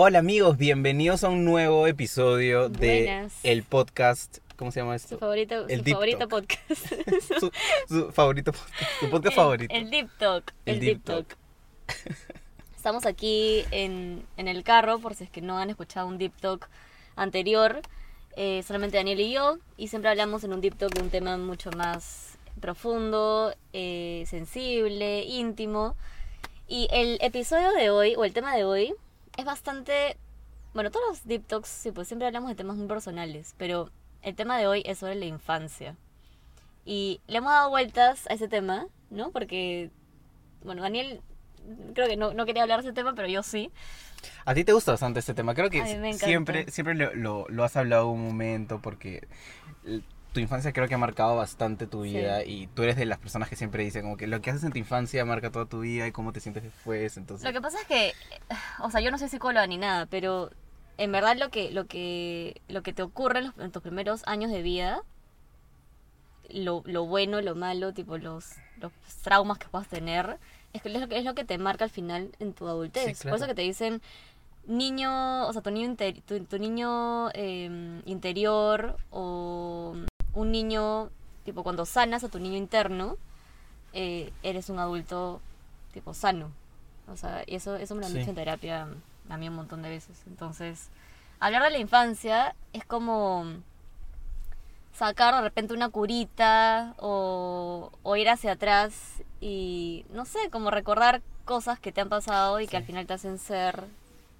Hola amigos, bienvenidos a un nuevo episodio de Buenas. el podcast. ¿Cómo se llama esto? Su favorito, El su favorito Talk. podcast. Su, su favorito podcast. Su podcast El- favorito. El Deep Talk. El El, Deep Deep Talk. Estamos aquí en, en el carro, por si es que no han escuchado un Deep Talk anterior. eh, solamente Daniel y yo. Y siempre hablamos en un Deep Talk de un tema mucho más profundo, eh, sensible, íntimo. Y el episodio de hoy, o el tema de hoy, es bastante... Bueno, todos los Deep Talks, sí, pues siempre hablamos de temas muy personales, pero el tema de hoy es sobre la infancia. Y le hemos dado vueltas a ese tema, ¿no? Porque, bueno, Daniel creo que no, no quería hablar de ese tema, pero yo sí. A ti te gusta bastante este tema. Creo que siempre, siempre lo, lo- lo has hablado un momento porque tu infancia creo que ha marcado bastante tu Sí. vida y tú eres de las personas que siempre dicen como que lo que haces en tu infancia marca toda tu vida y cómo te sientes después. Entonces, Lo que pasa es que, o sea, yo no soy psicóloga ni nada, pero en verdad lo que, lo que, lo que te ocurre en, los- en tus primeros años de vida, lo, lo bueno, lo malo, tipo los, los traumas que puedas tener, es, que es, lo que, es lo que te marca al final en tu adultez. Sí, claro. Por eso que te dicen, niño, o sea, tu niño, inter- tu, tu niño eh, interior o un niño, tipo cuando sanas a tu niño interno, eh, eres un adulto tipo sano. O sea, y eso, eso me lo han Sí. dicho en terapia a mí un montón de veces. Entonces, hablar de la infancia es como sacar de repente una curita o, o ir hacia atrás y, no sé, como recordar cosas que te han pasado y que al final te hacen ser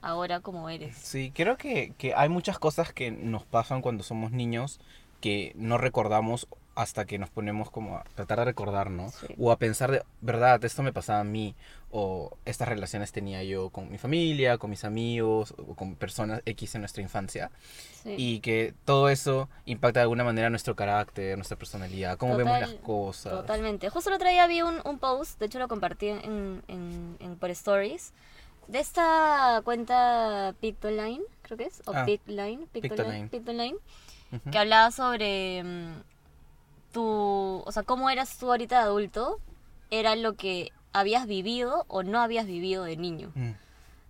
ahora como eres. Sí, creo que, que hay muchas cosas que nos pasan cuando somos niños que no recordamos hasta que nos ponemos como a tratar de recordar, ¿no? Sí. O a pensar de, verdad, esto me pasaba a mí, o estas relaciones tenía yo con mi familia, con mis amigos, o con personas X en nuestra infancia, Sí. y que todo eso impacta de alguna manera nuestro carácter, nuestra personalidad, cómo vemos Total- las cosas. Totalmente. Justo el otro día vi un, un post, de hecho lo compartí en, en, en- por stories, de esta cuenta Pictoline, creo que es, o Ah, Pictoline, Pictoline. Pictoline, Pictoline, Que hablaba sobre mm, tu, o sea, cómo eras tú ahorita de adulto, era lo que habías vivido o no habías vivido de niño, Mm.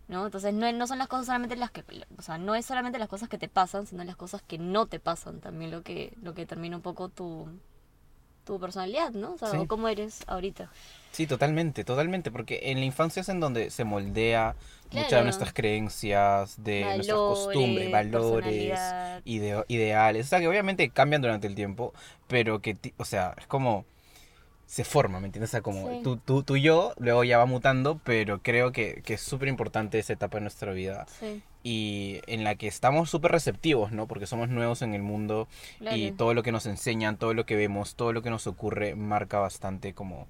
¿no? Entonces no, no son las cosas solamente las que, o sea, no es solamente las cosas que te pasan, sino las cosas que no te pasan, también lo que, lo que determina un poco tu, tu personalidad, ¿no? O sea, Sí. o cómo eres ahorita. Sí, totalmente, totalmente, porque en la infancia es en donde se moldea muchas de nuestras creencias, de nuestras costumbres, valores, ideo- ideales, o sea, que obviamente cambian durante el tiempo, pero que, o sea, es como se forma, ¿me entiendes? O sea, como Sí. tú, tú, tú y yo, luego ya va mutando, pero creo que, que es súper importante esa etapa de nuestra vida Sí, y en la que estamos súper receptivos, ¿no? Porque somos nuevos en el mundo claro. y todo lo que nos enseñan, todo lo que vemos, todo lo que nos ocurre marca bastante como,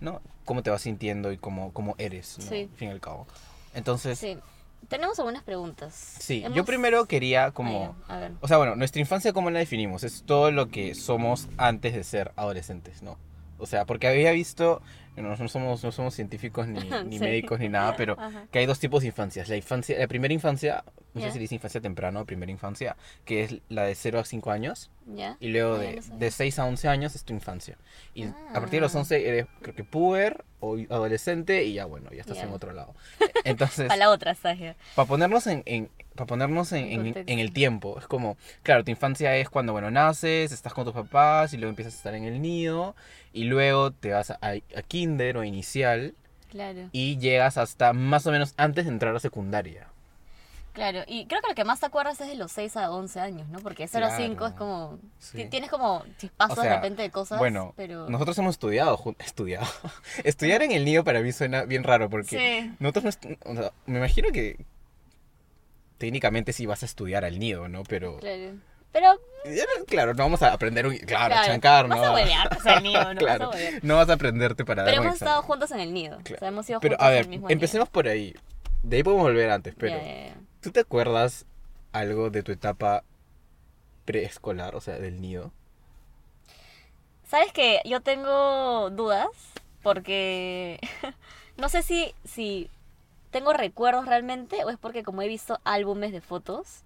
¿no? Cómo te vas sintiendo y cómo, cómo eres, ¿no? Sí. Al fin y al cabo. Entonces, sí, Sí. Tenemos algunas preguntas. yo Hemos- primero quería como... A ver. O sea, bueno, nuestra infancia, ¿cómo la definimos? Es todo lo que somos antes de ser adolescentes, ¿no? O sea, porque había visto, no, no somos, no somos científicos ni, ni Sí. médicos ni nada, pero Ajá. que hay dos tipos de infancias. La infancia, la primera infancia, no Ya. sé si dice infancia temprana o primera infancia, que es la de 0 a 5 años. ¿Ya? Y luego Ah, de, sabía. de 6 a 11 años es tu infancia. Y a partir de los Ah. 11 eres, creo que, puber o adolescente y ya, bueno, ya estás en otro lado. Entonces, Para la otra, Sagia. para ponernos en, en- para ponernos en, el tiempo, es como, claro, tu infancia es cuando, bueno, naces, estás con tus papás y luego empiezas a estar en el nido y luego te vas a, a kinder o inicial Claro. y llegas hasta más o menos antes de entrar a secundaria. Claro. Y creo que lo que más te acuerdas es de los 6 a 11 años, ¿no? Porque 0 a 5 Claro. es como. Sí. Tienes como chispazos O sea, de repente de cosas. Bueno, pero... nosotros hemos estudiado, estudiado. Estudiar en el nido para mí suena bien raro porque Sí. nosotros no o sea, me imagino que técnicamente sí vas a estudiar al nido, ¿no? Pero Claro. Pero. claro, no vamos a aprender un claro, Claro, chancar, ¿no? vas a huevear, pues, al nido, no claro, vas a no vas a aprenderte para Pero dar hemos estado juntos en el nido. Claro. O sea, hemos ido Pero a ver, mismo empecemos por ahí. De ahí podemos volver antes, pero ya. ¿tú te acuerdas algo de tu etapa preescolar, o sea, del nido? ¿Sabes que Yo tengo dudas porque no sé si, si tengo recuerdos realmente o es porque como he visto álbumes de fotos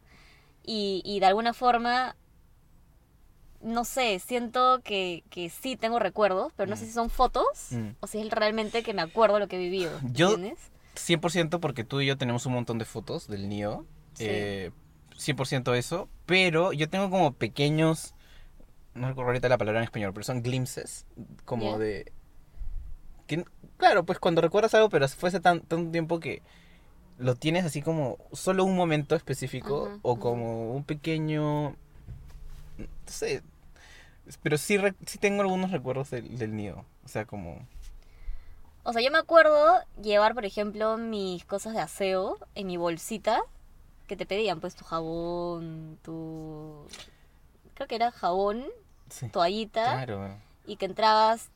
y, y de alguna forma, no sé, siento que, que sí tengo recuerdos, pero no sé Mm. si son fotos Mm. o si es realmente que me acuerdo lo que he vivido. Yo- ¿Entiendes? 100% porque tú y yo tenemos un montón de fotos del nido. Sí. eh, 100% eso. Pero yo tengo como pequeños. No recuerdo ahorita la palabra en español, pero son glimpses. Como de. Que, claro, pues cuando recuerdas algo, pero fue hace tan, tanto tiempo que lo tienes así como solo un momento específico Ajá, o ajá. como un pequeño. No sé. Pero sí, sí tengo algunos recuerdos del, del nido. O sea, como. O sea, yo me acuerdo llevar, por ejemplo, mis cosas de aseo en mi bolsita que te pedían, pues tu jabón, tu... Creo que era jabón, Sí. toallita, Claro. y que entrabas...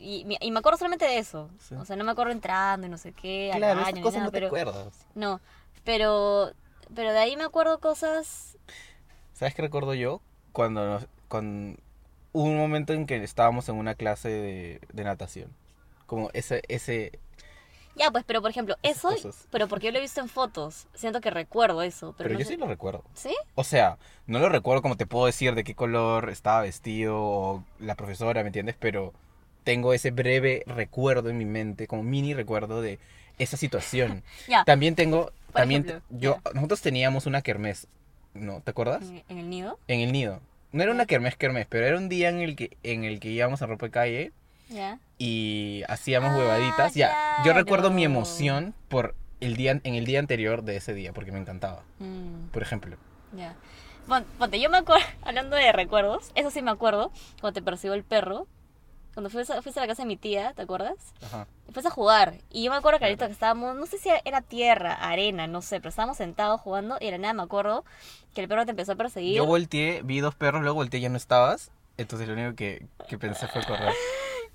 Y, y- me acuerdo solamente de eso. Sí. O sea, no me acuerdo entrando y no sé qué, al Claro, baño, esas ni cosas nada, no te pero... acuerdas. No, pero... Pero de ahí me acuerdo cosas... ¿Sabes qué recuerdo yo? Cuando, nos- cuando hubo un momento en que estábamos en una clase de, de natación. Como ese, ese, Ya, pues, pero por ejemplo, eso... cosas. Pero porque yo lo he visto en fotos. Siento que recuerdo eso. Pero, pero, no yo sé- sí lo recuerdo. ¿Sí? O sea, no lo recuerdo como te puedo decir de qué color estaba vestido o la profesora, ¿me entiendes? Pero tengo ese breve recuerdo en mi mente, como mini recuerdo de esa situación. Ya. También tengo, Por también ejemplo, yo, nosotros teníamos una kermés, ¿no? ¿Te acuerdas? En, el nido. En el nido. No era una kermés kermés, pero era un día en el que, en el que íbamos a ropa de calle y hacíamos Ah, huevaditas. Ya, yo recuerdo mi emoción por el día, en el día anterior de ese día, porque me encantaba, Mm. por ejemplo. Ya. Pon- Ponte, yo me acuerdo, hablando de recuerdos, eso sí me acuerdo, cuando te persiguió el perro, cuando fuiste, a- fuiste a la casa de mi tía, ¿te acuerdas? Ajá. Y fuiste a jugar. Y yo me acuerdo clarito que estábamos, no sé si era tierra, arena, no sé, pero estábamos sentados jugando y de la nada me acuerdo que el perro te empezó a perseguir. Yo volteé, vi dos perros, luego volteé y ya no estabas. Entonces lo único que, que pensé fue correr.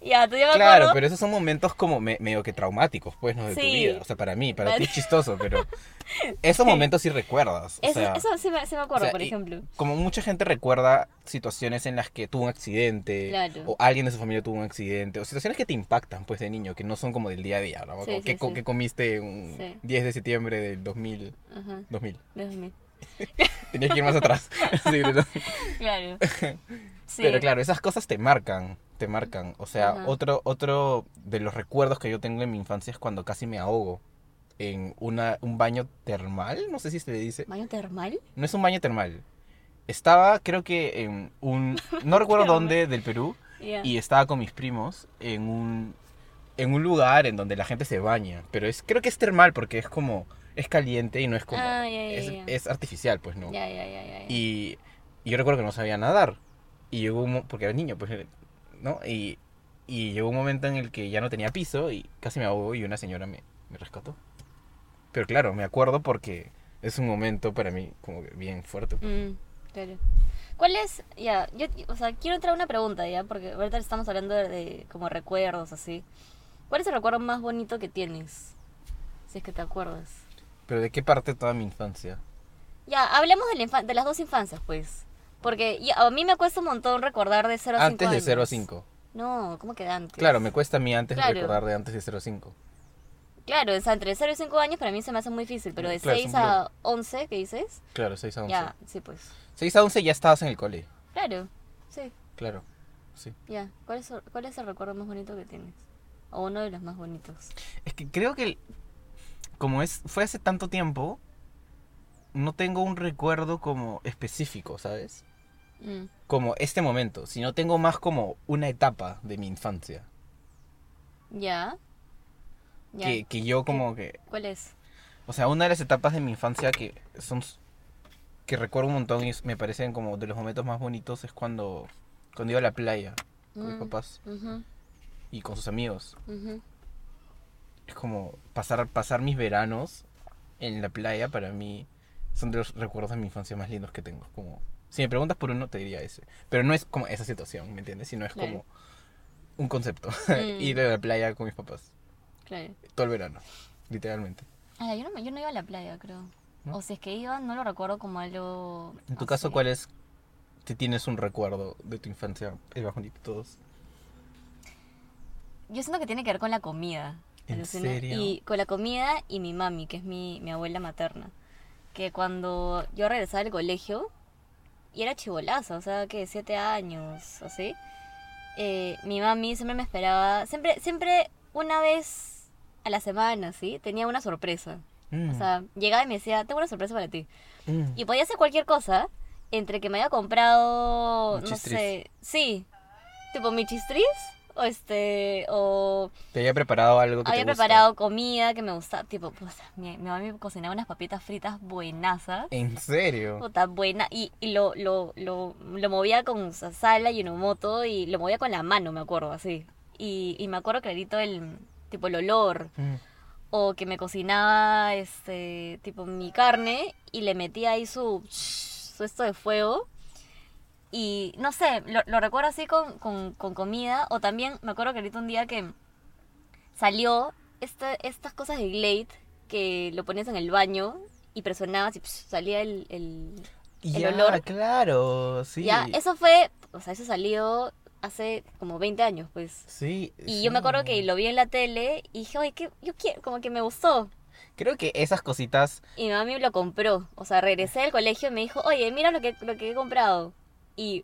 Ya, tú yo me Claro, acuerdo. pero esos son momentos como me- medio que traumáticos, pues, ¿no? De tu vida. O sea, para mí, para ti es chistoso, pero esos momentos sí recuerdas. O Eso, sea, eso sí me, sí me acuerdo, o sea, por ejemplo. Como mucha gente recuerda situaciones en las que tuvo un accidente, Claro. o alguien de su familia tuvo un accidente, o situaciones que te impactan, pues, de niño, que no son como del día a día, ¿no? Sí, Como sí, ¿Qué, co- sí. qué comiste un Sí. 10 de septiembre del 2000? Ajá. 2000. déjame. Tenías que ir más atrás. Sí. Claro. Sí. Pero claro, esas cosas te marcan, te marcan. O sea, Ajá. otro, otro de los recuerdos que yo tengo en mi infancia es cuando casi me ahogo en una, un baño termal, no sé si se le dice. ¿Baño termal? No es un baño termal. Estaba, creo que en un, no recuerdo dónde, del Perú, Ya. y estaba con mis primos en un, en un lugar en donde la gente se baña. Pero es, creo que es termal porque es como, es caliente y no es como, Ah, ya, ya, es, es artificial, pues no. Y, y yo recuerdo que no sabía nadar. Y llegó un porque era niño, pues, ¿no? Y, y llegó un momento en el que ya no tenía piso y casi me ahogó y una señora me, me rescató. Pero claro, me acuerdo porque es un momento para mí como que bien fuerte. pues. Mm, claro. ¿Cuál es, ya, yo, o sea, quiero entrar una pregunta, ya, porque ahorita estamos hablando de, de como recuerdos, así. ¿Cuál es el recuerdo más bonito que tienes? Si es que te acuerdas. Pero ¿de qué parte toda mi infancia? Ya, hablemos de, la de las dos infancias, pues. Porque a mí me cuesta un montón recordar de 0 a 5 Antes de años. 0 a 5. No, ¿cómo que antes? Claro, me cuesta a mí antes Claro. recordar de antes de 0 a 5. Claro, o sea, entre 0 y 5 años para mí se me hace muy difícil, pero de Claro, 6 son a 11, ¿qué dices? Claro, 6 a 11. Ya, sí, pues. 6 a 11 ya estabas en el cole. Claro, sí, Claro, sí. ya. ¿Cuál es, ¿Cuál es el recuerdo más bonito que tienes? O uno de los más bonitos. Es que creo que como es fue hace tanto tiempo, no tengo un recuerdo como específico, ¿sabes? Mm, Como este momento, sino tengo más como una etapa de mi infancia. Ya. Que, que yo como que... ¿Cuál es? O sea, una de las etapas de mi infancia que son... Que recuerdo un montón y me parecen como de los momentos más bonitos es cuando, cuando iba a la playa con mis Mm, papás y con sus amigos. Es como pasar, pasar mis veranos en la playa para mí son de los recuerdos de mi infancia más lindos que tengo. Como, si me preguntas por uno, te diría ese. Pero no es como esa situación, ¿me entiendes? Sino es Claro. como un concepto. Mm. Ir a la playa con mis papás. Claro. Todo el verano, literalmente. Ah, yo no, yo no iba a la playa, creo. ¿No? O si es que iba, no lo recuerdo como algo. En tu así. caso, ¿cuál es? Si tienes un recuerdo de tu infancia, el de todos. Yo siento que tiene que ver con la comida. ¿En serio? Y con la comida y mi mami, que es mi, mi abuela materna. Que cuando yo regresaba del colegio, y era chivolaza, o sea, que siete años, así. eh, mi mami siempre me esperaba, siempre, siempre una vez, a la semana, ¿sí? Tenía una sorpresa. Mm, O sea, llegaba y me decía, tengo una sorpresa para ti. mm. Y podía ser cualquier cosa, entre que me haya comprado, no sé, sí, tipo mi chistris, o este, o Te había preparado algo que había te gusta. preparado comida que me gustaba, tipo, pues, mi, mi mamá me cocinaba unas papitas fritas buenazas. ¿En serio? Puta, buena. Y, y lo, lo, lo, lo movía con sala y moto y lo movía con la mano, me acuerdo, así. Y, y me acuerdo clarito el, tipo, el olor. Mm. O que me cocinaba, este, tipo, mi carne y le metía ahí su, su esto de fuego. Y, no sé, lo, lo recuerdo así con, con, con comida. O también me acuerdo clarito un día que salió esta, estas cosas de Glade que lo ponías en el baño y presionabas y psh, salía el, el, el Ya, olor. claro, sí. Ya, eso fue, o sea, eso salió hace como 20 años, pues. Sí. Y yo me acuerdo que lo vi en la tele y dije, oye, ¿qué? yo quiero, como que me gustó. Creo que esas cositas Y mi mami lo compró. O sea, regresé del colegio y me dijo, oye, mira lo que, lo que he comprado. Y,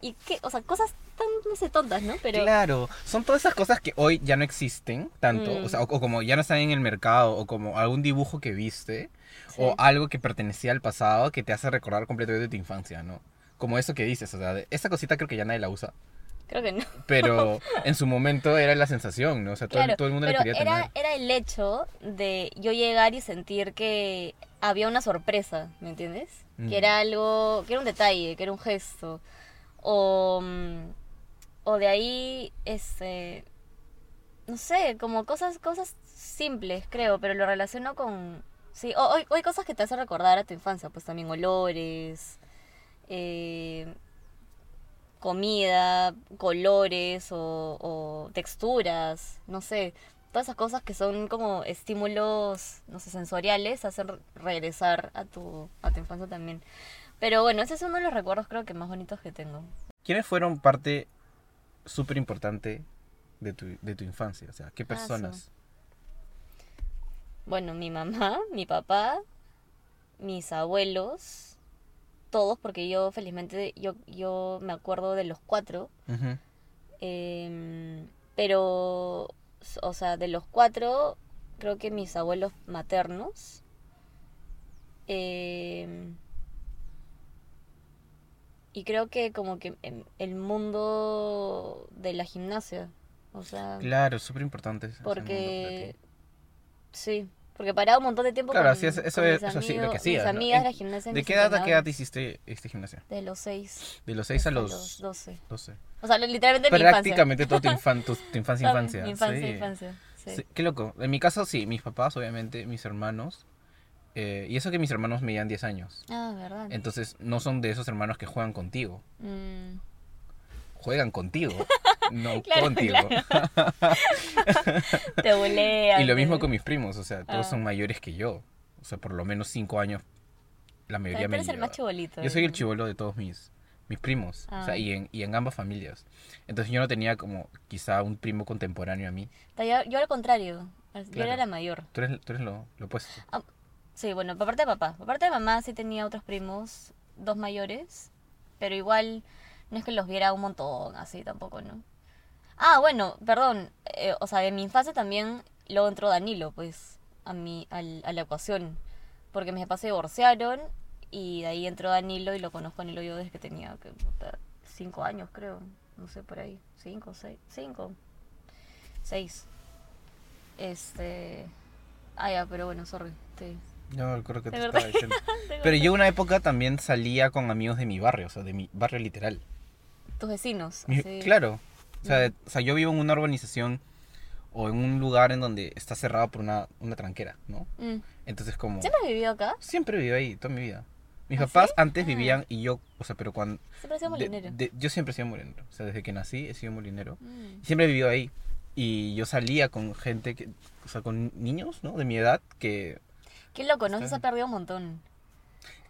y qué, o sea, cosas tan, no sé, tontas, ¿no? Pero Claro, son todas esas cosas que hoy ya no existen tanto, Mm. o, sea, o, o como ya no están en el mercado, o como algún dibujo que viste, Sí. o algo que pertenecía al pasado que te hace recordar completamente tu infancia, ¿no? Como eso que dices, o sea, de- esa cosita creo que ya nadie la usa, creo que no. pero en su momento era la sensación, ¿no? O sea, todo, Claro, todo el mundo pero la quería era, tener. era el hecho de yo llegar y sentir que había una sorpresa, ¿me entiendes? Mm. Que era algo, que era un detalle, que era un gesto. O, mm, o de ahí, este, no sé, como cosas, cosas simples, creo, pero lo relaciono con, sí, o, hay cosas que te hacen recordar a tu infancia, pues también olores, eh, comida, colores o, o texturas, no sé, todas esas cosas que son como estímulos, no sé, sensoriales, hacen re- regresar a tu, a tu infancia también. Pero bueno, ese es uno de los recuerdos creo que más bonitos que tengo. ¿Quiénes fueron parte súper importante de tu, de tu infancia? O sea, ¿qué Ah, personas? Bueno, mi mamá, mi papá, mis abuelos, todos, porque yo felizmente, yo, yo me acuerdo de los cuatro. Em, pero, o sea, de los cuatro, creo que mis abuelos maternos. em, y creo que como que el mundo de la gimnasia. O sea, Claro, súper importante. porque... Sí, porque paraba un montón de tiempo Claro, con, sí, eso- eso con es- mis eso sí, lo que amigos- hacías, mis ¿no? amigas la gimnasia. ¿De qué edad a qué edad hiciste este gimnasia? De los seis. De los 6 a hasta los 12. 12. O sea, literalmente mi infancia. Prácticamente toda tu, infan- tu, infancia, infancia. Mi infancia, sí. infancia. Sí. Sí, Qué loco. En mi caso, sí, mis papás, obviamente, mis hermanos. eh, y eso que mis hermanos me llevan 10 años. Ah, verdad. Entonces, no son de esos hermanos que juegan contigo. Mm, Juegan contigo, no Claro, contigo. te bulean. y lo mismo con mis primos, o sea, todos Ah. son mayores que yo. O sea, por lo menos 5 años. La mayoría Pero tú me eres el más chibolito. Yo soy el ¿no? chivolo de todos mis, mis primos, o sea, Ah. y en, y en ambas familias. Entonces yo no tenía como quizá un primo contemporáneo a mí. Yo, yo al contrario. Yo Claro. era la mayor. Tú eres, tú eres lo, lo opuesto. Sí, bueno, por parte de papá. Por parte de mamá sí tenía otros primos, dos mayores. Pero igual no es que los viera un montón, así tampoco, ¿no? Ah, bueno, perdón. eh, o sea, de mi infancia también luego entró Danilo, pues, a, mi, al- a la ecuación. Porque mis papás se divorciaron y de ahí entró Danilo y lo conozco a Danilo yo desde que tenía que, cinco años, creo. No sé, por ahí. Cinco, seis. Cinco. Seis. Este... Ah, ya, pero bueno, sorry. Te... No, creo que te estaba diciendo. Pero yo una época también salía con amigos de mi barrio, o sea, de mi barrio literal. Tus vecinos. Mi-. Claro. O sea, Mm. de- o sea, yo vivo en una urbanización o en un lugar en donde está cerrado por una, una tranquera, ¿no? Mm. Entonces como... ¿Siempre has vivido acá? Siempre viví ahí, toda mi vida. Mis ¿Ah, papás sí? antes Ah. vivían y yo, o sea, pero cuando... Siempre has sido de- molinero. de- yo siempre he sido molinero. O sea, desde que nací he sido molinero. Mm. Siempre he vivido ahí. Y yo salía con gente, que, o sea, con niños, ¿no? De mi edad que... Qué loco, ¿no? Eso se ha perdido un montón.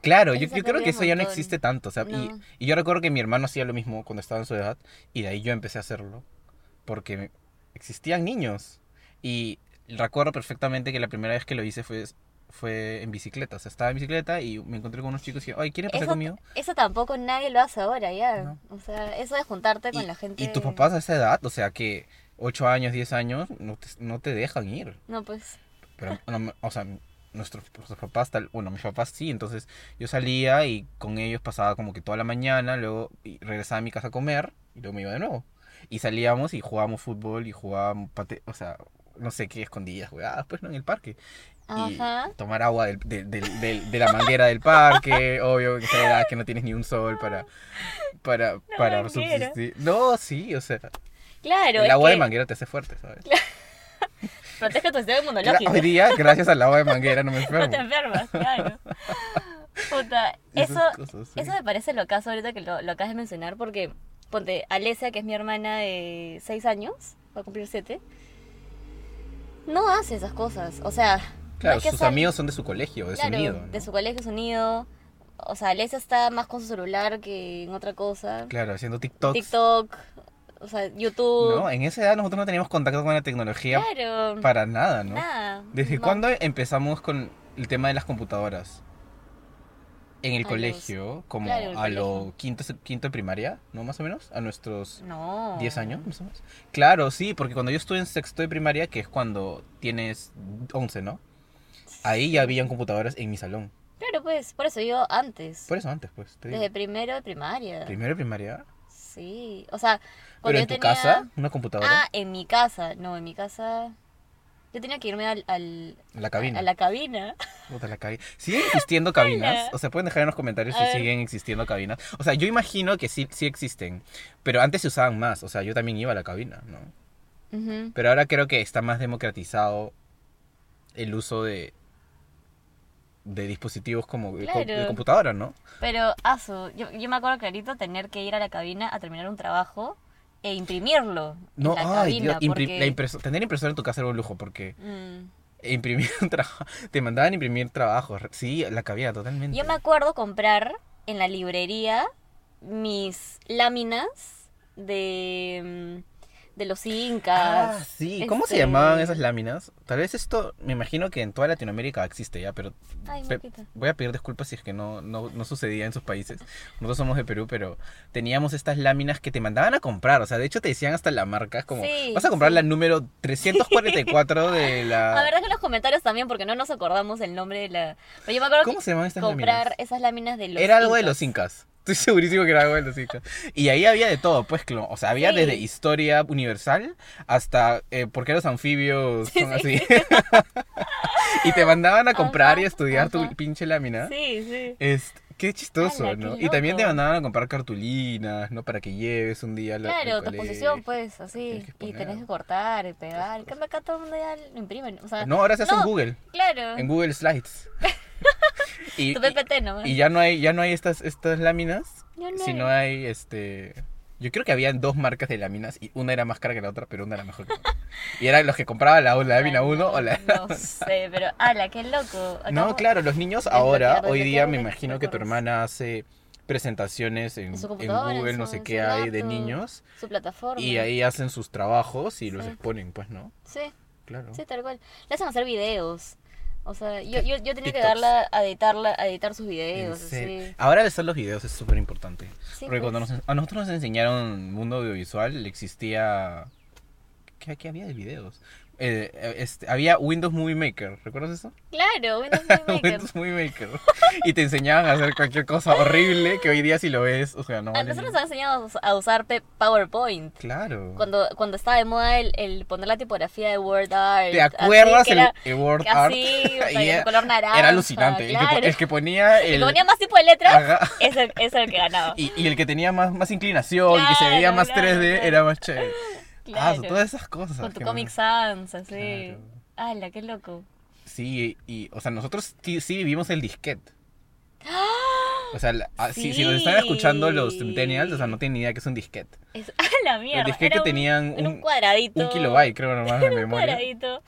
Claro, yo, creo que eso ya no existe tanto. O sea, y, No. y yo recuerdo que mi hermano hacía lo mismo cuando estaba en su edad. Y de ahí yo empecé a hacerlo. Porque existían niños. Y recuerdo perfectamente que la primera vez que lo hice fue, fue en bicicleta. O sea, estaba en bicicleta y me encontré con unos chicos y dije, ay, ¿quieren pasar Eso, conmigo? eso tampoco nadie lo hace ahora, ya. No. O sea, eso de juntarte con la gente. y tus papás a esa edad, o sea, que, 8 años, 10 años, no te, no te dejan ir. No, pues. Pero, no, o sea, nuestros, nuestros papás, tal, bueno, mis papás sí, entonces yo salía y con ellos pasaba como que toda la mañana, luego regresaba a mi casa a comer y luego me iba de nuevo. Y salíamos y jugábamos fútbol y jugábamos, pate, o sea, no sé qué escondidas jugadas, pues, ¿no? En el parque. Y Ajá. tomar agua del- del- del- de la manguera del parque, obvio que esa edad que no tienes ni un sol para, para, para manguera. subsistir. No, sí, o sea, Claro, el agua que de manguera te hace fuerte, ¿sabes? protege tu sistema inmunológico. Hoy día, gracias al agua de manguera, no me enfermo. No te enfermas, claro. Puta, eso, cosas, sí. eso me parece lo caso ahorita que lo, lo acabas de mencionar porque, ponte, Alesia, que es mi hermana de 6 años, va a cumplir 7, no hace esas cosas. O sea, no Claro, es que sus sal- amigos son de su colegio, de su nido. ¿no? de su colegio, su nido. O sea, Alesia está más con su celular que en otra cosa. Claro, haciendo TikToks. TikTok, o sea, YouTube. No, en esa edad nosotros no teníamos contacto con la tecnología claro. para nada, ¿no? Nada. ¿Desde No. cuándo empezamos con el tema de las computadoras? En el A colegio, como claro, el a lo colegio. quinto, quinto de primaria, ¿no? Más o menos, a nuestros No. 10 años, más o menos. Claro, sí, porque cuando yo estuve en sexto de primaria, que es cuando tienes 11, ¿no? Ahí ya habían computadoras en mi salón. Claro, pues, por eso yo antes. Por eso antes, pues. Desde primero de primaria. Primero de primaria. Sí, o sea, Pero en tu tenía... casa, una computadora, Ah, en mi casa. No, en mi casa... Yo tenía que irme al, al- la cabina. a la cabina. Puta, la cabi- ¿Siguen existiendo cabinas? O sea, pueden dejar en los comentarios A si ver. siguen existiendo cabinas. O sea, yo imagino que sí, sí existen, pero antes se usaban más. O sea, yo también iba a la cabina, ¿no? Pero ahora creo que está más democratizado el uso de de dispositivos como co- de Claro. computadora, ¿no? Pero, asu, yo, yo me acuerdo clarito tener que ir a la cabina a terminar un trabajo e imprimirlo No, en la ay, Dios, cabina. impri- porque... la impreso- tener impresora en tu casa era un lujo porque Mm. imprimir un trabajo, te mandaban imprimir trabajos. Sí, la cabina totalmente. Yo me acuerdo comprar en la librería mis láminas de, mm, de los incas. Ah, sí. ¿Cómo se Este- llamaban esas láminas? Tal vez esto, me imagino que en toda Latinoamérica existe ya, pero Ay, pe- voy a pedir disculpas si es que no, no, no sucedía en sus países. Nosotros somos de Perú, pero teníamos estas láminas que te mandaban a comprar. O sea, de hecho te decían hasta la marca, es como, Sí, vas a comprar sí. la número 344 de A la... ver, dejen en los comentarios también porque no nos acordamos el nombre de la... Pero yo me acuerdo ¿Cómo que se llamaban estas comprar láminas? esas láminas de los Era algo de los incas. Estoy segurísimo que era algo de los incas. Y ahí había de todo, pues, o sea, había Sí. desde historia universal hasta eh, por qué los anfibios son así. y te mandaban a comprar y estudiar ajá. tu pinche lámina. Sí, sí. Es, qué chistoso, Ala, qué ¿no? Y también te mandaban a comprar cartulinas, ¿no? Para que lleves un día la, Claro, tu exposición, pues, así. Que Y tenés que cortar y pegar. Cambio acá todo el mundo ya lo imprimen. O sea, No, ahora se hace en Google, Claro. en Google Slides. y, tu PPT nomás. y, ya no hay, ya no hay estas, estas láminas, Ya no sino hay este. Yo creo que habían dos marcas de láminas y una era más cara que la otra, pero una era mejor que la otra. Y eran los que compraban la, la lámina 1 o la. No sé, pero. ¡Hala, qué loco! No, claro, los niños ahora, hoy día me imagino que tu hermana hace presentaciones en, En su en computadora, en Google, no sé qué hay de niños. Su plataforma. Y ahí hacen sus trabajos y los exponen, pues, ¿no? Sí, Claro. sí, tal cual. Le hacen hacer videos. O sea, yo, yo, yo tenía que darla a editarla, a editar sus videos, así. Ahora de hacer los videos es súper importante. Sí, Porque pues. cuando nos, a nosotros nos enseñaron mundo audiovisual, existía... ¿Qué, qué había de videos? Eh, este, había Windows Movie Maker, ¿recuerdas eso? Claro, Windows Movie Maker. Windows Movie Maker. y te enseñaban a hacer cualquier cosa horrible que hoy día si lo ves, o sea, no A nosotros nos han enseñado a usar PowerPoint. Claro. Cuando, cuando estaba de moda el, el poner la tipografía de Word Art. ¿Te así, acuerdas que el, era el Word Art? así, o sea, Y de era, color naranja. era alucinante. El, que, el ponía El el... que ponía más tipo de letras, ese era el que ganaba. Y, y el que tenía más, más inclinación y que se veía más claro, 3D claro. era más chévere. Ah, todas esas cosas. Con tu Comic Sans, así. Claro. ¡Hala, qué loco! Sí, y, o sea, nosotros sí, sí vivimos el disquete. O sea, la- ah, si, si nos están escuchando los centennials, o sea, no tienen ni idea que es un disquete. Es, ¡Ah, la mierda! El disquete Era que un- tenían un, un- cuadradito. Un kilobyte, creo, nomás de Era un memoria. cuadradito.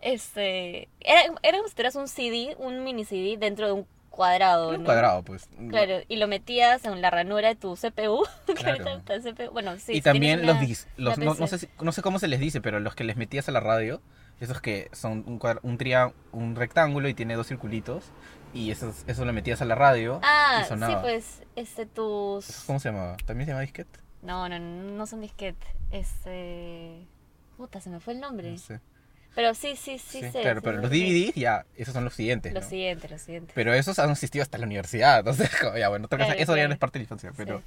Este. Era, era como si tuvieras un CD, un mini CD dentro de un cuadrado. Era un ¿no? cuadrado, pues. Claro, y lo metías en la ranura de tu CPU. Claro. CPU. Bueno, sí. y también los, dis- los no, no sé, si- no sé cómo se les dice, pero los que les metías a la radio, esos que son un, cuadra- un, tria- un rectángulo y tiene dos circulitos, y esos, eso lo metías a la radio Ah, y sí, sonaba. pues, este, tus... ¿Cómo se llamaba? ¿También se llama disquete? No, no, no son disquete. Este... Puta, se me fue el nombre. No sé. Pero sí, sí, sí, Sí, sé, claro, sí pero los. DVDs ya, esos son los siguientes. Lo ¿no? siguiente, lo siguiente. Pero esos han existido hasta la universidad. Entonces, ya, bueno, otra cosa, Claro, eso ya no es parte de la infancia, pero.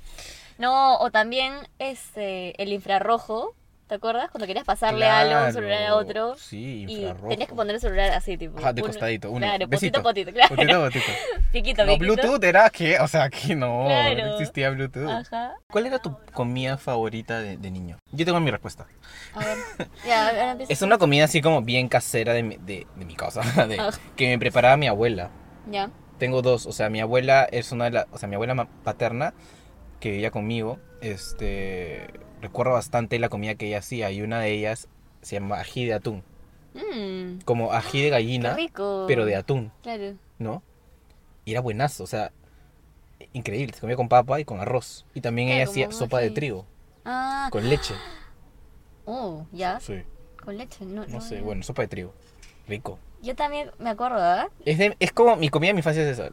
No, o también este el infrarrojo, ¿te acuerdas? Cuando querías pasarle algo de un celular a Claro, otro. Sí, Y infrarrojo. tenías que poner el celular así, tipo. Ajá, de costadito, uno. Claro, Besito. potito, potito, claro. Potito, potito. Piquito, No, piquito. Bluetooth era que, o sea, aquí no, Claro. no existía Bluetooth. Ajá. ¿Cuál era tu comida favorita de, de niño? Yo tengo mi respuesta. A ver. Ya, ahora empieza. Es una comida así como bien casera de mi, de, de mi casa, de- que me preparaba mi abuela. Ya. Tengo dos, o sea, mi abuela es una de las, o sea, mi abuela paterna que vivía conmigo, este, recuerdo bastante la comida que ella hacía y una de ellas se llama ají de atún, Mmm. como ají de gallina, rico. pero de atún, Claro. ¿no? Y era buenazo, o sea, increíble, se comía con papa y con arroz. Y también Claro, ella hacía sopa de trigo, Ah. con leche. Oh, ya. Sí, Con leche, no. no sé, no. bueno, sopa de trigo, rico. Yo también me acuerdo, ¿verdad? Es, de- es como mi comida de mi infancia es esa,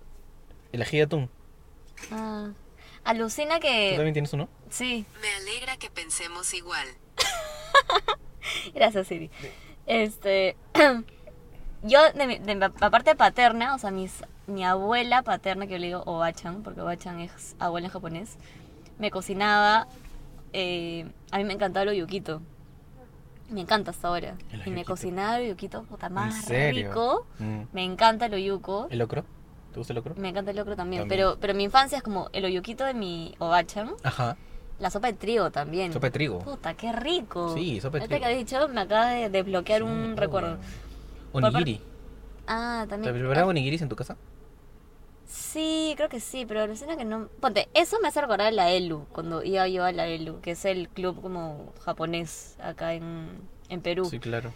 el ají de atún. Ah. Alucina ¿Tú que. también tienes uno? Sí. Me alegra que pensemos igual. Gracias, Siri. Este. yo, de mi, de mi pa- parte paterna, o sea, mis, mi abuela paterna, que yo le digo Obachan, porque Obachan es abuela en japonés, me cocinaba. eh, a mí me encantaba el oyukito. Me encanta hasta ahora. Y me cocinaba el oyukito, puta, más rico. Mm. Me encanta el oyuko. ¿El locro? ¿Te gusta el locro? Me encanta el locro también. También. Pero, pero mi infancia es como el oyukito de mi Obachan. Ajá, La sopa de trigo también. sopa de trigo. Puta, qué rico. Sí, sopa de Ahorita trigo. que has dicho, me acaba de desbloquear Sí, un recuerdo. Onigiri. Ah, ¿Te también. preparaban onigiris en tu casa? Sí, creo que sí, pero alucina que no. Ponte, eso me hace recordar a la ELU, cuando iba yo a la ELU, que es el club como japonés acá en, en Perú. Sí, claro.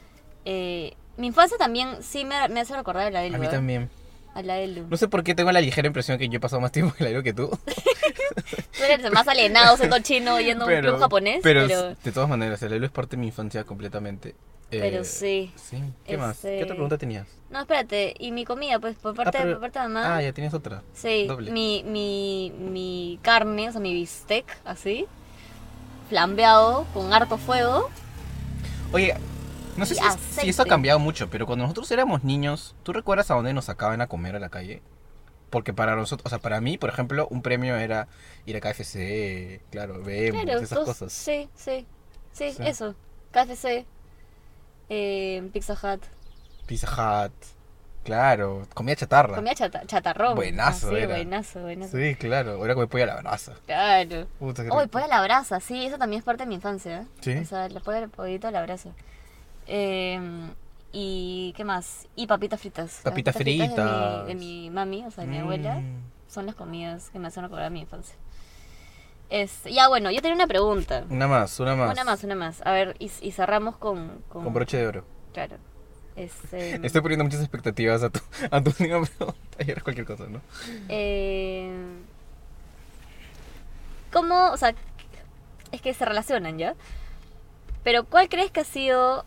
Eh, mi infancia también sí me, me hace recordar a la ELU. A mí ¿eh? también. A la ELU. No sé por qué tengo la ligera impresión que yo he pasado más tiempo en el aire que tú. Tú eres más alienado siendo chino yendo a un club japonés, pero, pero. de todas maneras, el aire es parte de mi infancia completamente. Eh, Pero sí. Sí, ¿qué más? ¿Qué otra pregunta tenías? No, espérate, y mi comida, pues por parte, pero- por parte de mamá. Ah, ya tienes otra. Sí, Doble. mi, mi, mi carne, o sea, mi bistec, así, flambeado con harto fuego. Oye, no sé si, es- si eso ha cambiado mucho, pero cuando nosotros éramos niños, ¿tú recuerdas a dónde nos sacaban a comer a la calle? Porque para nosotros, o sea, para mí, por ejemplo, un premio era ir a KFC, claro, vemos, Claro, esas cosas. Sí, sí, sí, Sí. eso. KFC, eh, Pizza Hut, Pizza Hut, claro, comida chatarra. comida chata- chatarrón. Buenazo así, era. buenazo, buenazo. Sí, claro, ahora come pollo a la brasa. Claro. Uy, rico. pollo a la brasa, sí, eso también es parte de mi infancia. ¿eh? Sí. O sea, el pollo el pollito a la brasa. Eh, y qué más y papitas fritas Papitas de mi- fritas. de mi, mami o sea de mi abuela Mm. son las comidas que me hacen recordar mi infancia este, ya bueno yo tenía una pregunta Una más, una más. una más una más a ver y, y cerramos con, con Con broche de oro. claro este, Estoy poniendo muchas expectativas a tu, a tu última pregunta. Y era cualquier cosa, ¿no? eh, cómo o sea es que se relacionan ya pero cuál crees que ha sido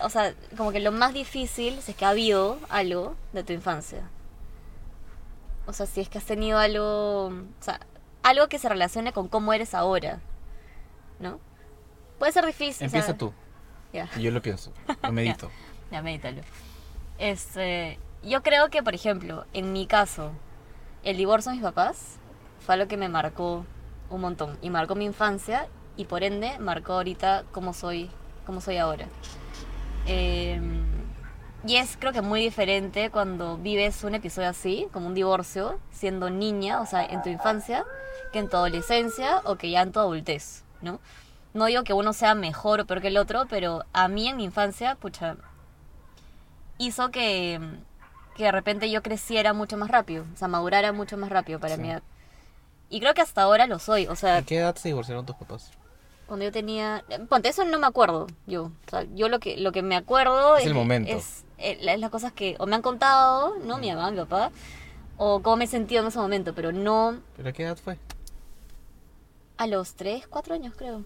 o sea, como que lo más difícil, si es que ha habido algo de tu infancia. O sea, si es que has tenido algo, o sea, algo que se relacione con cómo eres ahora, ¿no? Puede ser difícil. o sea, Empieza tú. Ya, Y yo lo pienso. Lo medito. ya medítalo. Este, yo creo que, por ejemplo, en mi caso, el divorcio de mis papás fue algo que me marcó un montón. Y marcó mi infancia y por ende marcó ahorita cómo soy, cómo soy ahora. Eh, y es creo que muy diferente cuando vives un episodio así, como un divorcio, siendo niña, o sea, en tu infancia, que en tu adolescencia o que ya en tu adultez, ¿no? No digo que uno sea mejor o peor que el otro, pero a mí en mi infancia, pucha, hizo que, que de repente yo creciera mucho más rápido, o sea, madurara mucho más rápido para Sí. mi edad. Y creo que hasta ahora lo soy, o sea, ¿A qué edad se divorciaron tus papás? Cuando yo tenía ponte eso no me acuerdo yo o sea yo lo que lo que me acuerdo Es el momento. es, eh, la- es las cosas que o me han contado no mi mamá mi papá o cómo me he sentido en ese momento pero no ¿Pero a qué edad fue? a los 3, 4 años creo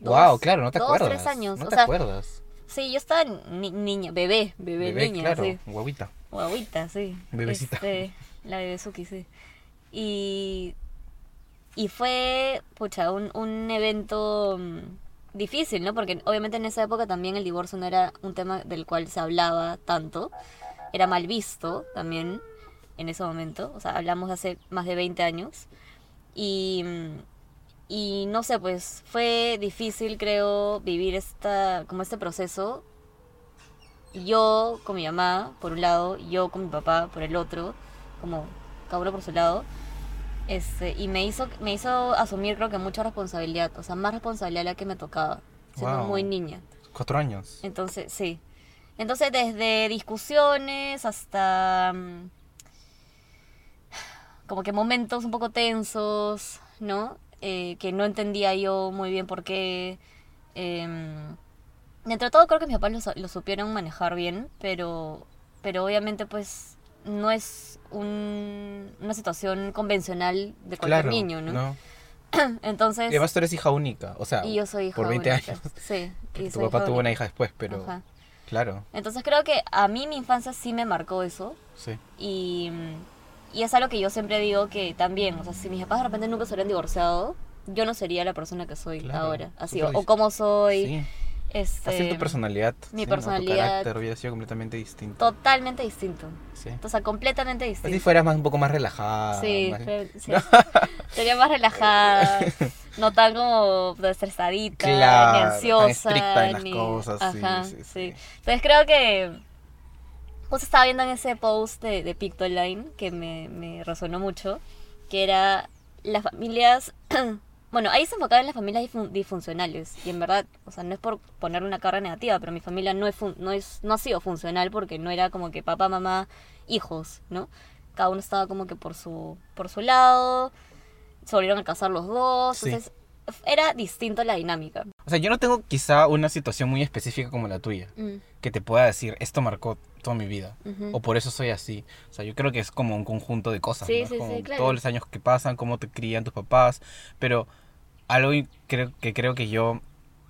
wow, Dos- claro, no te dos, acuerdas. tres años No o te sea acuerdas. sí yo estaba ni- niña bebé bebé, Bebé, niña claro, sí guaguita. Guaguita, sí. Bebecita. Este, la bebezuki, sí. Y, y fue, pucha, un, un evento mm, difícil, ¿no? Porque obviamente en esa época también el divorcio no era un tema del cual se hablaba tanto. Era mal visto también en ese momento. O sea, hablamos hace más de 20 años. Y, y no sé, pues fue difícil, creo, vivir esta, como este proceso. Yo con mi mamá, por un lado, yo con mi papá, por el otro, como cada uno por su lado. Este, y me hizo, me hizo asumir creo que mucha responsabilidad, o sea, más responsabilidad de la que me tocaba, siendo Wow. muy niña. Cuatro años. Entonces, sí. Entonces, desde discusiones hasta mm, como que momentos un poco tensos, ¿no? Eh, que no entendía yo muy bien por qué. em, dentro de todo creo que mis papás lo, lo supieron manejar bien, pero, pero obviamente pues no es un- una situación convencional de cualquier Claro. niño, ¿no? ¿no? Entonces, Y además tú eres hija única, o sea, y yo soy hija por 20 única. años. Sí, y Tu papá tuvo única. una hija después, pero Ajá. claro, Entonces creo que a mí mi infancia sí me marcó eso sí. y, y es algo que yo siempre digo que también, o sea, si mis papás de repente nunca se hubieran divorciado, yo no sería la persona que soy Claro, ahora, así, o, o como soy, Sí. Este, Así tu personalidad. mi sí, ¿no? personalidad. Tu carácter hubiera sido completamente distinto. totalmente distinto, Sí. o sea, completamente Pues si distinto. fueras más, un poco más relajada. Sí, más- sí. sería más relajada, no tan como estresadita, Claro, ni tan ansiosa, estricta en las ni- cosas, Ajá, sí, sí. sí. Entonces creo que justo estaba viendo en ese post de, de Pictoline que me, me resonó mucho, que era las familias, bueno, ahí se enfocaba en las familias disfun- disfuncionales y en verdad, o sea, no es por ponerle una carga negativa, pero mi familia no es, fun- no es no ha sido funcional porque no era como que papá, mamá, hijos, ¿no? Cada uno estaba como que por su por su lado, se volvieron a casar los dos, Sí. entonces era distinto la dinámica. O sea, yo no tengo quizá una situación muy específica como la tuya, Mm, que te pueda decir, esto marcó toda mi vida, ujú. o por eso soy así. O sea, yo creo que es como un conjunto de cosas, Sí, ¿no? Sí, como sí, claro. Todos los años que pasan, cómo te crían tus papás, pero algo creo, que creo que yo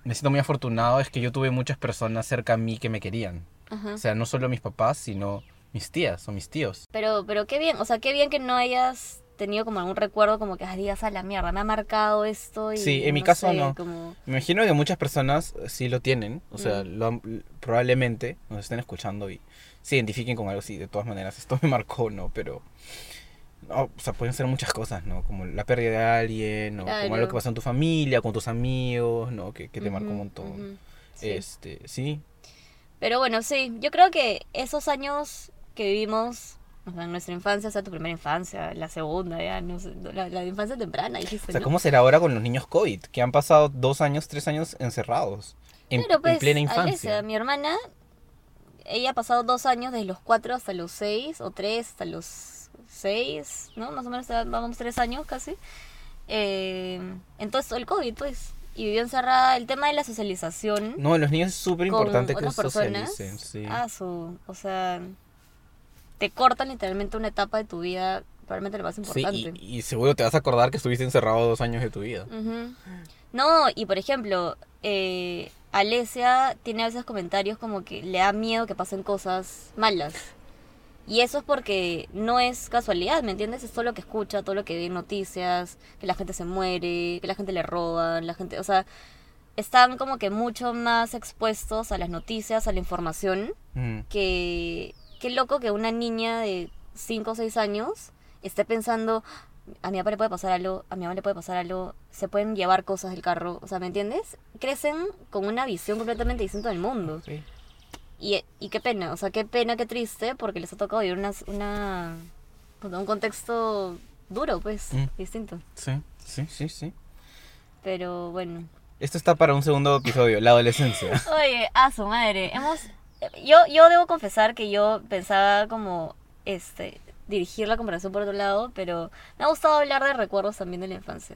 me siento muy afortunado es que yo tuve muchas personas cerca a mí que me querían. Ajá. O sea, no solo mis papás, sino mis tías o mis tíos. Pero, pero qué bien, o sea, qué bien que no hayas tenido como algún recuerdo como que digas a la mierda, me ha marcado esto y Sí, en mi caso sé, no. como- Me imagino que muchas personas sí lo tienen, o sea, Mm. lo probablemente nos estén escuchando y se identifiquen con algo así, de todas maneras, esto me marcó, ¿no? Pero, no, o sea, pueden ser muchas cosas, ¿no? Como la pérdida de alguien, o como Claro. algo que pasó en tu familia, con tus amigos, ¿no? Que, que te marcó un montón. sí. Este, sí, Pero bueno, sí, yo creo que esos años que vivimos, o sea, en nuestra infancia, o sea, tu primera infancia, la segunda, ya, no sé, la, la infancia temprana, dijiste, o sea, ¿no? ¿cómo será ahora con los niños COVID? Que han pasado dos años, tres años encerrados, en, Claro, en pues, plena infancia. Mi hermana, ella ha pasado dos años, desde los cuatro hasta los seis, o tres hasta los seis, ¿no? Más o menos vamos tres años casi. Eh, entonces, el COVID, pues, y vivió encerrada. El tema de la socialización No, los niños es súper importante que socialicen, sí. ah, su, o sea, te cortan literalmente una etapa de tu vida, probablemente la más Sí, importante. y, y seguro te vas a acordar que estuviste encerrado dos años de tu vida. Ujú. No, y por ejemplo, eh, Alesia tiene a veces comentarios como que le da miedo que pasen cosas malas. Y eso es porque no es casualidad, ¿me entiendes? Es todo lo que escucha, todo lo que ve en noticias, que la gente se muere, que la gente le roban, la gente, o sea, están como que mucho más expuestos a las noticias, a la información, Mm. que qué loco que una niña de 5 o 6 años esté pensando, a mi papá le puede pasar algo, a mi mamá le puede pasar algo, se pueden llevar cosas del carro, o sea, ¿me entiendes? Crecen con una visión completamente distinta del mundo. Sí. Y, y qué pena, o sea, qué pena, qué triste, porque les ha tocado vivir una, una, pues, un contexto duro, pues, Mm. distinto. Sí, sí, sí, sí. Pero bueno. Esto está para un segundo episodio, la adolescencia. Oye, a su madre, hemos... Yo, yo debo confesar que yo pensaba como, este, dirigir la conversación por otro lado, pero me ha gustado hablar de recuerdos también de la infancia.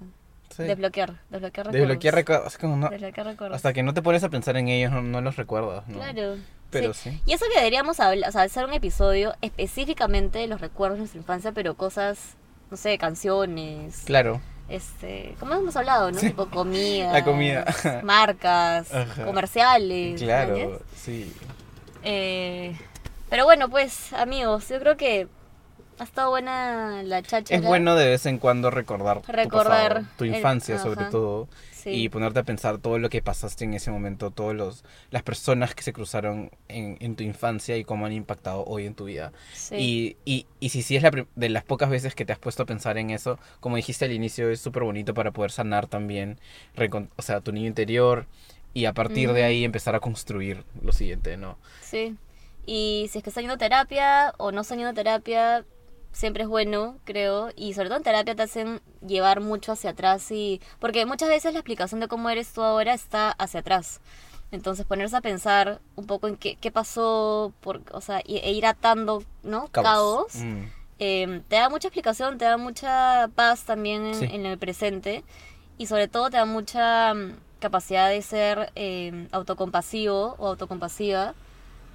Sí. Desbloquear, desbloquear recuerdos. Desbloquear recuerdos. es como no- Desbloquear recuerdos. hasta que no te pones a pensar en ellos, no, no los recuerdas, ¿no? Claro. Pero sí. Y eso que deberíamos hablar, o sea, hacer un episodio específicamente de los recuerdos de nuestra infancia, pero cosas, no sé, canciones, Claro. este, como hemos hablado, ¿no? Tipo comida, La comida. marcas, Ajá. comerciales. ¿me Claro, sí. Eh, pero bueno, pues amigos, yo creo que ha estado buena la chacha. Es bueno de vez en cuando recordar, Recordar tu, pasado, tu el- infancia sobre todo Sí. y ponerte a pensar todo lo que pasaste en ese momento, todos los las personas que se cruzaron en, en tu infancia y cómo han impactado hoy en tu vida. Sí. Y, y, y si sí es la de las pocas veces que te has puesto a pensar en eso, como dijiste al inicio, es súper bonito para poder sanar también, o sea, tu niño interior y a partir de Ujú. ahí empezar a construir lo siguiente, ¿no? Sí. Y si es que está yendo a terapia o no está yendo a terapia, siempre es bueno, creo. Y sobre todo en terapia te hacen llevar mucho hacia atrás y... Porque muchas veces la explicación de cómo eres tú ahora está hacia atrás. Entonces ponerse a pensar un poco en qué, qué pasó, por, o sea, e ir atando, ¿no? Cabos. Mm. eh, te da mucha explicación, te da mucha paz también en, Sí. en el presente y sobre todo te da mucha mm, capacidad de ser eh, autocompasivo o autocompasiva.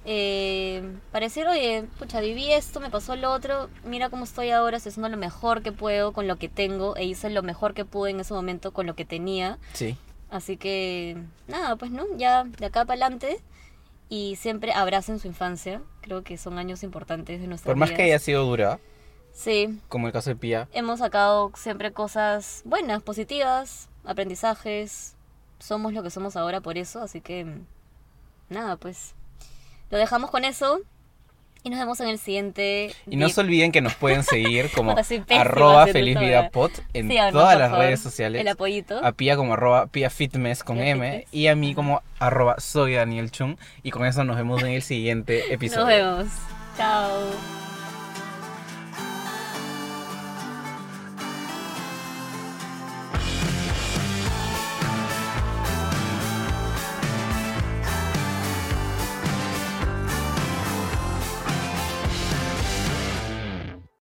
Eh, para decir, oye, pucha, viví esto, me pasó lo otro, mira cómo estoy ahora, estoy haciendo lo mejor que puedo con lo que tengo e hice lo mejor que pude en ese momento con lo que tenía. Sí. Así que, nada, pues no, ya de acá para adelante y siempre abracen su infancia. Creo que son años importantes de nuestra Por más que haya sido dura, Sí, como el caso de Pia, hemos sacado siempre cosas buenas, positivas, aprendizajes. Somos lo que somos ahora por eso, así que nada, pues lo dejamos con eso y nos vemos en el siguiente. Y no se olviden que nos pueden seguir como arroba feliz en todas las favor, redes sociales. El apoyito. A Pia como arroba Pia Fitness con Pia M Fitness. y a mí como arroba soy Daniel Chung. Y con eso nos vemos en el siguiente episodio. Nos vemos. Chao.